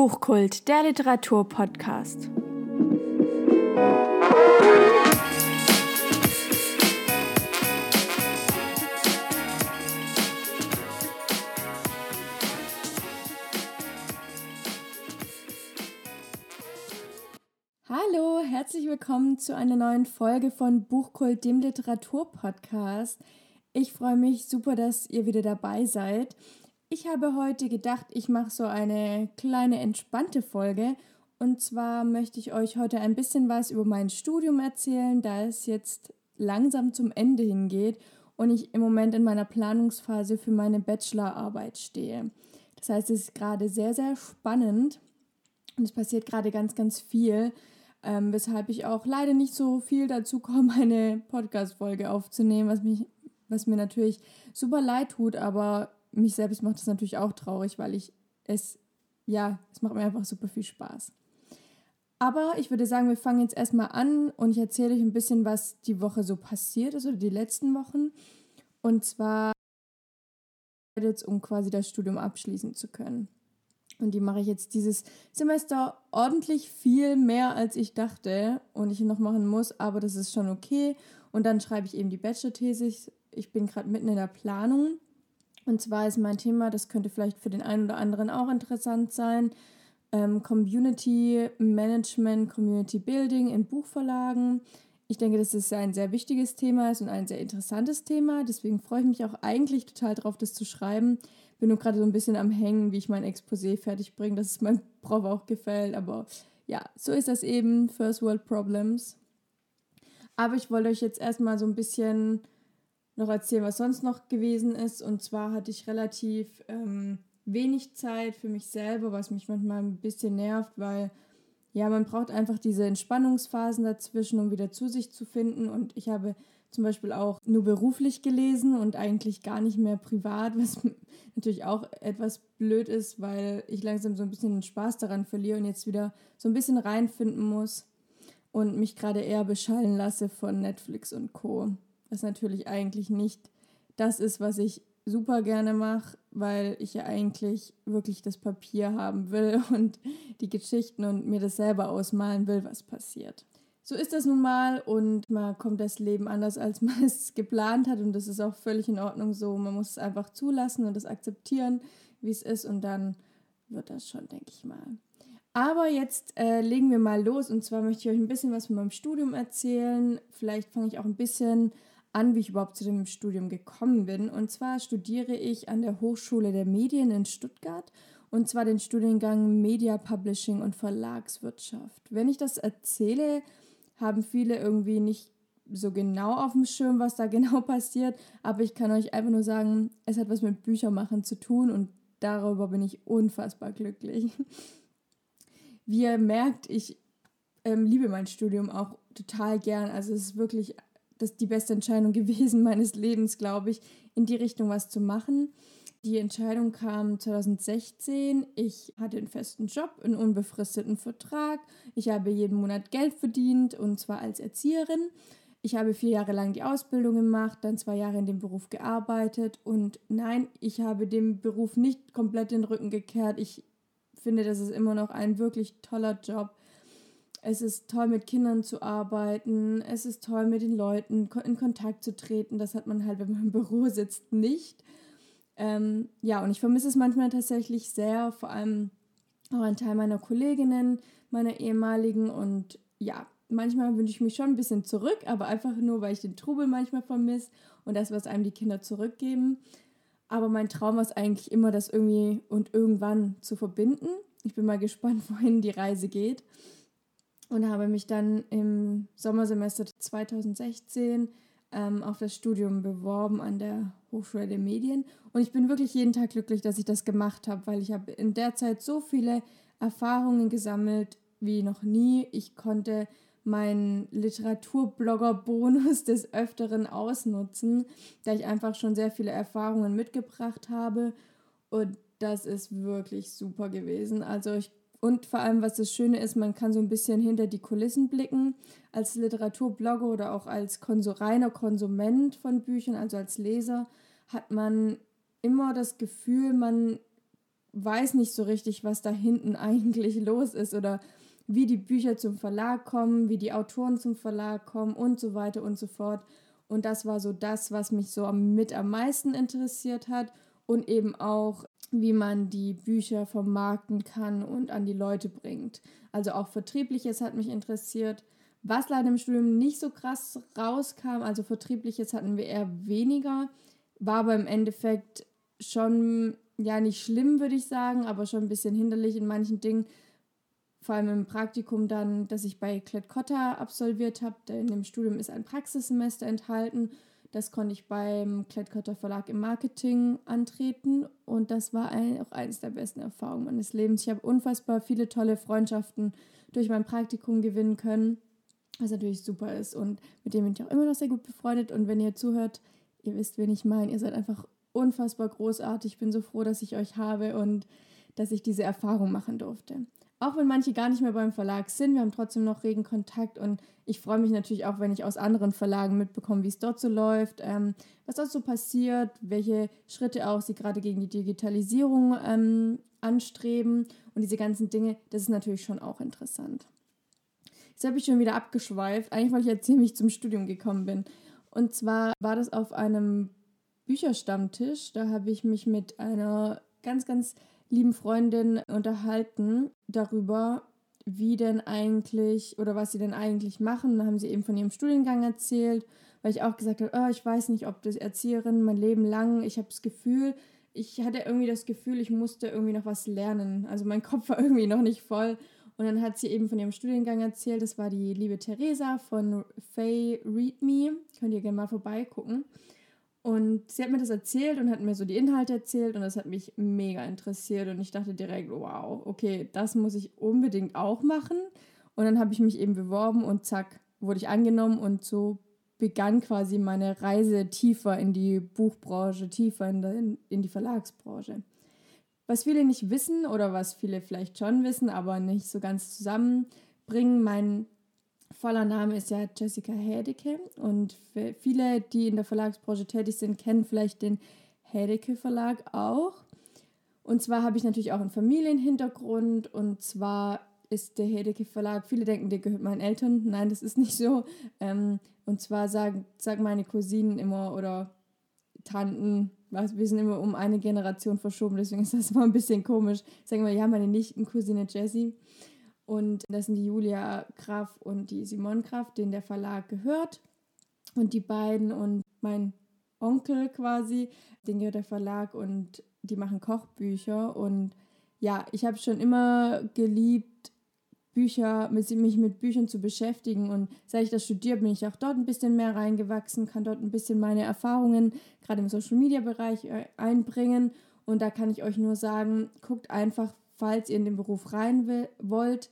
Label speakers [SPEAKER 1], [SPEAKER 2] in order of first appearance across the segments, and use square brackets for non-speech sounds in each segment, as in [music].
[SPEAKER 1] Buchkult, der Literaturpodcast. Hallo, herzlich willkommen zu einer neuen Folge von Buchkult, dem Literaturpodcast. Ich freue mich super, dass ihr wieder dabei seid. Ich habe heute gedacht, ich mache so eine kleine entspannte Folge. Und zwar möchte ich euch heute ein bisschen was über mein Studium erzählen, da es jetzt langsam zum Ende hingeht und ich im Moment in meiner Planungsphase für meine Bachelorarbeit stehe. Das heißt, es ist gerade sehr, sehr spannend und es passiert gerade ganz, ganz viel, ähm, weshalb ich auch leider nicht so viel dazu komme, [laughs] eine Podcast-Folge aufzunehmen, was, mich, was mir natürlich super leid tut, aber mich selbst macht das natürlich auch traurig, weil ich es, ja, es macht mir einfach super viel Spaß. Aber ich würde sagen, wir fangen jetzt erstmal an und ich erzähle euch ein bisschen, was die Woche so passiert ist oder die letzten Wochen. Und zwar jetzt, um quasi das Studium abschließen zu können. Und die mache ich jetzt dieses Semester ordentlich viel mehr, als ich dachte und ich noch machen muss, aber das ist schon okay. Und dann schreibe ich eben die Bachelor-These. Ich bin gerade mitten in der Planung und zwar ist mein Thema, das könnte vielleicht für den einen oder anderen auch interessant sein, ähm, Community Management, Community Building in Buchverlagen. Ich denke, dass es ein sehr wichtiges Thema ist und ein sehr interessantes Thema. Deswegen freue ich mich auch eigentlich total darauf, das zu schreiben. Bin nur gerade so ein bisschen am Hängen, wie ich mein Exposé fertig bringe, dass es meinem [laughs] Prof auch gefällt. Aber ja, so ist das eben. First World Problems. Aber ich wollte euch jetzt erstmal so ein bisschen noch erzählen, was sonst noch gewesen ist. Und zwar hatte ich relativ ähm, wenig Zeit für mich selber, was mich manchmal ein bisschen nervt, weil ja, man braucht einfach diese Entspannungsphasen dazwischen, um wieder zu sich zu finden. Und ich habe zum Beispiel auch nur beruflich gelesen und eigentlich gar nicht mehr privat, was [laughs] natürlich auch etwas blöd ist, weil ich langsam so ein bisschen den Spaß daran verliere und jetzt wieder so ein bisschen reinfinden muss und mich gerade eher beschallen lasse von Netflix und Co was natürlich eigentlich nicht das ist, was ich super gerne mache, weil ich ja eigentlich wirklich das Papier haben will [laughs] und die Geschichten und mir das selber ausmalen will, was passiert. So ist das nun mal und mal kommt das Leben anders, als [laughs] man es geplant hat und das ist auch völlig in Ordnung so. Man muss es einfach zulassen und das akzeptieren, wie es ist und dann wird das schon, denke ich mal. Aber jetzt äh, legen wir mal los und zwar möchte ich euch ein bisschen was von meinem Studium erzählen. Vielleicht fange ich auch ein bisschen an, wie ich überhaupt zu dem Studium gekommen bin. Und zwar studiere ich an der Hochschule der Medien in Stuttgart und zwar den Studiengang Media Publishing und Verlagswirtschaft. Wenn ich das erzähle, haben viele irgendwie nicht so genau auf dem Schirm, was da [laughs] genau passiert, aber ich kann euch einfach nur sagen, es hat was mit Büchermachen zu tun und darüber bin ich unfassbar glücklich. Wie ihr merkt, ich ähm, liebe mein Studium auch total gern. Also es ist wirklich das die beste Entscheidung [laughs] gewesen meines Lebens, glaube ich, in die Richtung was zu machen. Die Entscheidung kam 2016. Ich hatte einen festen Job, einen unbefristeten Vertrag. Ich habe jeden Monat Geld verdient und zwar als Erzieherin. Ich habe vier Jahre lang die Ausbildung gemacht, dann zwei Jahre in dem Beruf gearbeitet und nein, ich habe dem Beruf nicht komplett den Rücken gekehrt. Ich finde, das ist immer noch ein wirklich toller Job. Es ist toll, mit Kindern zu arbeiten. Es ist toll, mit den Leuten in Kontakt zu treten. Das hat man halt, wenn man im Büro sitzt, nicht. Ähm, ja, und ich vermisse es manchmal tatsächlich sehr, vor allem auch ein Teil meiner Kolleginnen, meiner ehemaligen. Und ja, manchmal wünsche ich mich schon ein bisschen zurück, aber einfach nur, weil ich den Trubel manchmal vermisse und das, was einem die Kinder zurückgeben. Aber mein Traum ist eigentlich immer, das irgendwie und irgendwann zu verbinden. Ich bin mal gespannt, [laughs] wohin die Reise geht und habe mich dann im Sommersemester 2016 ähm, auf das Studium beworben an der Hochschule der Medien. Und ich bin wirklich jeden Tag glücklich, dass ich das gemacht habe, weil ich habe in der Zeit so viele Erfahrungen gesammelt wie noch nie. Ich konnte meinen Literaturblogger-Bonus [laughs] des Öfteren ausnutzen, da ich einfach schon sehr viele Erfahrungen mitgebracht habe. Und das ist wirklich super gewesen. Also ich und vor allem, was das Schöne ist, man kann so ein bisschen hinter die Kulissen blicken. Als Literaturblogger oder auch als Konsum, reiner Konsument von Büchern, also als Leser, hat man immer das Gefühl, man weiß nicht so richtig, was da hinten [laughs] eigentlich los ist oder wie die Bücher zum Verlag kommen, wie die Autoren zum Verlag kommen und so weiter und so fort. Und das war so das, was mich so mit am meisten interessiert hat und eben auch, wie man die Bücher vermarkten kann und an die Leute bringt. Also auch Vertriebliches hat mich interessiert. Was leider im Studium nicht so krass rauskam, also Vertriebliches hatten wir eher weniger, war aber im Endeffekt schon, ja, nicht schlimm, würde ich sagen, aber schon ein bisschen hinderlich in manchen Dingen. Vor allem im Praktikum dann, das ich bei Klett-Cotta absolviert habe. In dem Studium ist ein Praxissemester enthalten. Das konnte ich beim Klett-Cotta Verlag im Marketing antreten und das war ein, auch eines der besten Erfahrungen meines Lebens. Ich habe unfassbar viele tolle Freundschaften durch mein Praktikum gewinnen können, was natürlich super ist und mit dem bin ich auch immer noch sehr gut befreundet und wenn ihr zuhört, ihr wisst, wen ich meine. Ihr seid einfach unfassbar großartig. Ich bin so froh, dass ich euch habe und dass ich diese Erfahrung machen durfte. Auch wenn manche gar nicht mehr beim Verlag sind, wir haben trotzdem noch regen Kontakt und ich freue mich natürlich auch, wenn ich aus anderen Verlagen mitbekomme, wie es dort so läuft, ähm, was dort so passiert, welche Schritte auch sie gerade gegen die Digitalisierung ähm, anstreben und diese ganzen Dinge. Das ist natürlich schon auch interessant. Jetzt habe ich schon wieder abgeschweift. Eigentlich wollte ich erzählen, wie ich zum Studium gekommen bin. Und zwar war das auf einem Bücherstammtisch. Da habe ich mich mit einer ganz, ganz lieben Freundin unterhalten darüber, wie denn eigentlich oder was sie denn eigentlich machen. Da haben sie eben von ihrem Studiengang erzählt, weil ich auch gesagt habe, oh, ich weiß nicht, ob das Erzieherin mein Leben lang, ich habe das Gefühl, ich hatte irgendwie das Gefühl, ich musste irgendwie noch was lernen. Also mein Kopf war [laughs] irgendwie noch nicht voll. Und dann hat sie eben von ihrem Studiengang erzählt, das war die liebe Theresa von Faye Read Me. Könnt ihr gerne mal vorbeigucken. Und sie hat mir das erzählt und hat mir so die Inhalte erzählt und das hat mich mega interessiert und ich dachte direkt, wow, okay, das muss ich unbedingt auch machen. Und dann habe ich mich eben beworben und zack, wurde ich angenommen und so begann quasi meine Reise tiefer in die Buchbranche, tiefer in, die, in die Verlagsbranche. Was viele nicht wissen oder was viele vielleicht schon wissen, aber nicht so ganz zusammenbringen, mein voller Name ist ja Jessica Hedeke und viele, die in der Verlagsbranche tätig sind, kennen vielleicht den Hedeke Verlag auch. Und zwar habe ich natürlich auch einen Familienhintergrund und zwar ist der Hedeke Verlag, viele denken, der gehört meinen Eltern. Nein, das ist nicht so. Ähm, und zwar sagen, sagen meine Cousinen immer oder Tanten, was, wir sind immer um eine Generation verschoben, deswegen ist das immer ein bisschen komisch. Sagen wir, ja, meine Nichtencousine Jessie. Und das sind die Julia Graf und die Simon Graf, denen der Verlag gehört. Und die beiden und mein Onkel quasi, den gehört der Verlag und die machen Kochbücher. Und ja, ich habe schon immer geliebt, Bücher, mich mit Büchern zu beschäftigen. Und seit ich das studiere, bin ich auch dort ein bisschen mehr reingewachsen, kann dort ein bisschen meine Erfahrungen gerade im Social Media Bereich äh, einbringen. Und da kann ich euch nur sagen, guckt einfach, falls ihr in den Beruf rein will, wollt,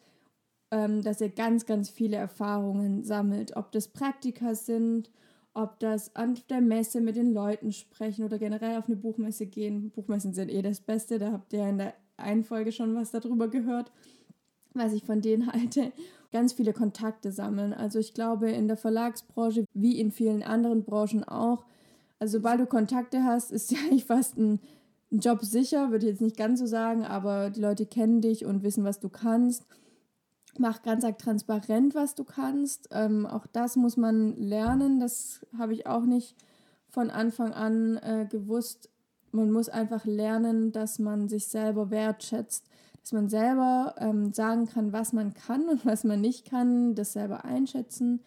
[SPEAKER 1] ähm, dass ihr ganz, ganz viele Erfahrungen sammelt. Ob das Praktika sind, ob das an der Messe mit den Leuten sprechen oder generell auf eine Buchmesse gehen. Buchmessen sind eh das Beste, da habt ihr in der einen Folge schon was darüber gehört, was ich von denen [laughs] halte. Ganz viele Kontakte sammeln. Also ich glaube, in der Verlagsbranche, wie in vielen anderen Branchen auch, also sobald du Kontakte hast, ist [laughs] ja eigentlich fast ein Job sicher, würde ich jetzt nicht ganz so sagen, aber die Leute kennen dich und wissen, was du kannst. Mach ganz transparent, was du kannst. Ähm, auch das muss man lernen. Das habe ich auch nicht von Anfang an äh, gewusst. Man muss einfach lernen, dass man sich selber wertschätzt, dass man selber ähm, sagen kann, was man kann und was man nicht kann, das selber einschätzen.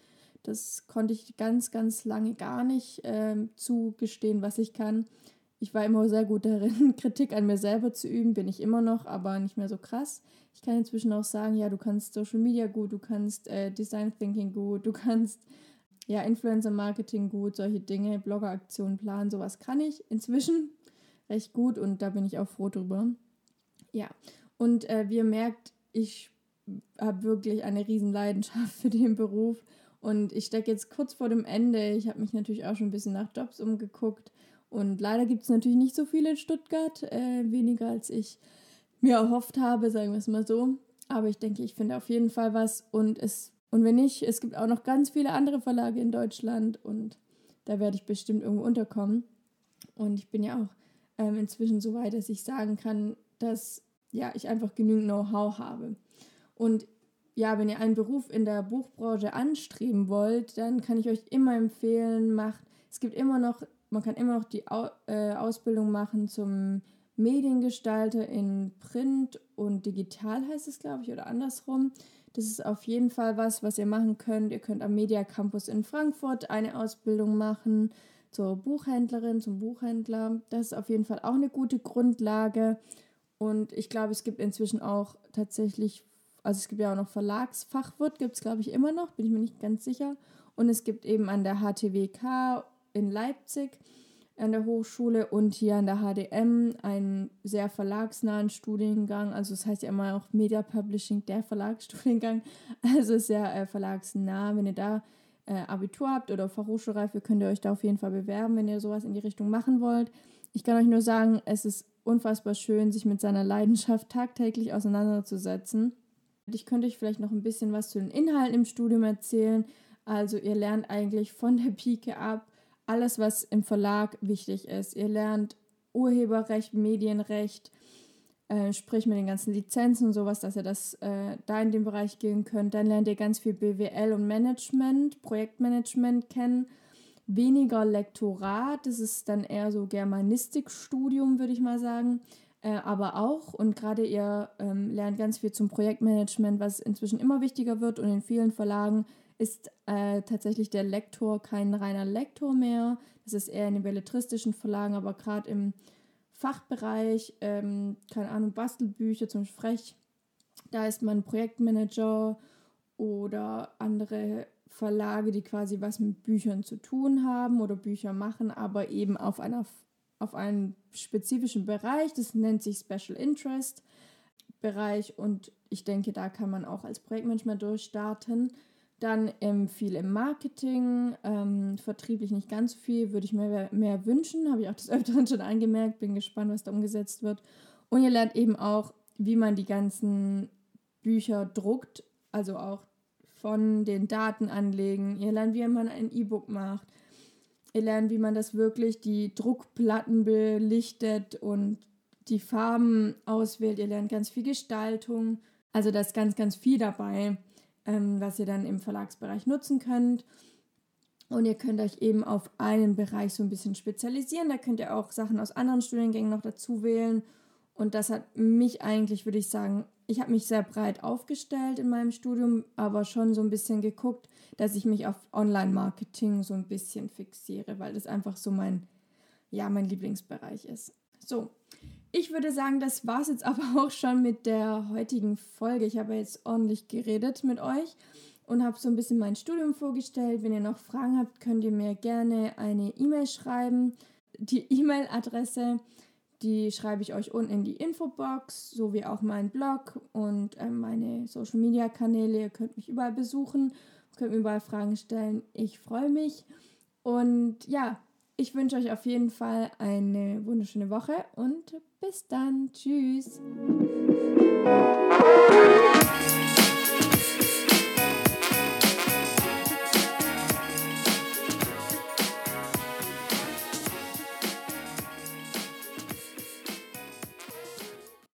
[SPEAKER 1] Das konnte ich ganz, ganz lange gar nicht äh, zugestehen, was ich kann ich war immer sehr gut darin, [laughs] Kritik an mir selber zu üben, bin ich immer noch, aber nicht mehr so krass. Ich kann inzwischen auch sagen, ja, du kannst Social Media gut, du kannst äh, Design Thinking gut, du kannst ja Influencer Marketing gut, solche Dinge, Bloggeraktionen planen, sowas kann ich inzwischen [laughs] recht gut und da bin ich auch froh drüber. Ja, und äh, wie ihr merkt, ich habe wirklich eine riesen Leidenschaft [laughs] für den Beruf und ich stecke jetzt kurz vor dem Ende. Ich habe mich natürlich auch schon ein bisschen nach Jobs umgeguckt und leider gibt es natürlich nicht so viele in Stuttgart, äh, weniger als ich mir erhofft habe, sagen wir es mal so. Aber ich denke, ich finde auf jeden Fall was. Und, es, und wenn nicht, es gibt auch noch ganz viele andere Verlage in Deutschland und da werde ich bestimmt irgendwo unterkommen. Und ich bin ja auch ähm, inzwischen so weit, dass ich sagen kann, dass ja, ich einfach genügend Know-how habe. Und ja, wenn ihr einen Beruf in der Buchbranche anstreben wollt, dann kann ich euch immer empfehlen, macht, es gibt immer noch, man kann immer noch die äh, Ausbildung machen zum Mediengestalter in Print und digital heißt es, glaube ich, oder andersrum. Das ist auf jeden Fall was, was ihr machen könnt. Ihr könnt am Media Campus in Frankfurt eine Ausbildung machen zur Buchhändlerin, zum Buchhändler. Das ist auf jeden Fall auch eine gute Grundlage. Und ich glaube, es gibt inzwischen auch tatsächlich, also es gibt ja auch noch Verlagsfachwirt, gibt es glaube ich immer noch, bin ich mir nicht ganz sicher. Und es gibt eben an der HTWK in Leipzig an der Hochschule und hier an der HDM einen sehr verlagsnahen Studiengang. Also das heißt ja immer auch Media Publishing, der Verlagsstudiengang. [laughs] Also sehr äh, verlagsnah. Wenn ihr da äh, Abitur habt oder Fachhochschulreife, könnt ihr euch da auf jeden Fall bewerben, wenn ihr sowas in die Richtung machen wollt. Ich kann euch nur sagen, es ist unfassbar schön, sich mit seiner Leidenschaft tagtäglich auseinanderzusetzen. Ich könnte euch vielleicht noch ein bisschen was zu den Inhalten im Studium erzählen. Also ihr lernt eigentlich von der Pike ab alles, was im Verlag wichtig ist. Ihr lernt Urheberrecht, Medienrecht, äh, sprich mit den ganzen Lizenzen und sowas, dass ihr das äh, da in den Bereich gehen könnt. Dann lernt ihr ganz viel BWL und Management, Projektmanagement kennen. Weniger Lektorat, das ist dann eher so Germanistikstudium, würde ich mal sagen. Äh, aber auch, und gerade ihr ähm, lernt ganz viel zum Projektmanagement, was inzwischen immer wichtiger wird und in vielen Verlagen ist äh, tatsächlich der Lektor kein reiner Lektor mehr. Das ist eher in den belletristischen Verlagen, aber gerade im Fachbereich, ähm, keine Ahnung, Bastelbücher zum Frech, da ist man Projektmanager oder andere Verlage, die quasi was mit Büchern zu tun haben oder Bücher machen, aber eben auf, einer, auf einem spezifischen Bereich. Das nennt sich Special Interest Bereich und ich denke, da kann man auch als Projektmanager durchstarten. Dann ähm, viel im Marketing, ähm, vertrieblich nicht ganz viel, würde ich mir mehr, mehr wünschen, habe ich auch des [laughs] Öfteren schon angemerkt, bin gespannt, was da umgesetzt wird. Und ihr lernt eben auch, wie man die ganzen Bücher druckt, also auch von den Daten anlegen. Ihr lernt, wie man ein E-Book macht. Ihr lernt, wie man das wirklich, die Druckplatten belichtet und die Farben auswählt. Ihr lernt ganz viel Gestaltung. Also da ist ganz, ganz viel dabei ähm, was ihr dann im Verlagsbereich nutzen könnt. Und ihr könnt euch eben auf einen Bereich so ein bisschen spezialisieren. Da könnt ihr auch Sachen aus anderen Studiengängen noch dazu wählen. Und das hat mich eigentlich, würde ich sagen, ich habe mich sehr breit aufgestellt in meinem Studium, aber schon so ein bisschen geguckt, dass ich mich auf Online-Marketing so ein bisschen fixiere, weil das einfach so mein, ja, mein Lieblingsbereich ist. So, ich würde sagen, das war es jetzt aber [laughs] auch schon mit der heutigen Folge. Ich habe jetzt ordentlich geredet mit euch und habe so ein bisschen mein Studium vorgestellt. Wenn ihr noch Fragen habt, könnt ihr mir gerne eine E-Mail schreiben. Die E-Mail-Adresse, die schreibe ich euch unten in die Infobox, sowie auch meinen Blog und äh, meine Social-Media-Kanäle. Ihr könnt mich überall besuchen, könnt mir überall Fragen stellen. Ich freue mich. Und ja, ich wünsche euch auf jeden Fall eine wunderschöne Woche und bis dann. Tschüss.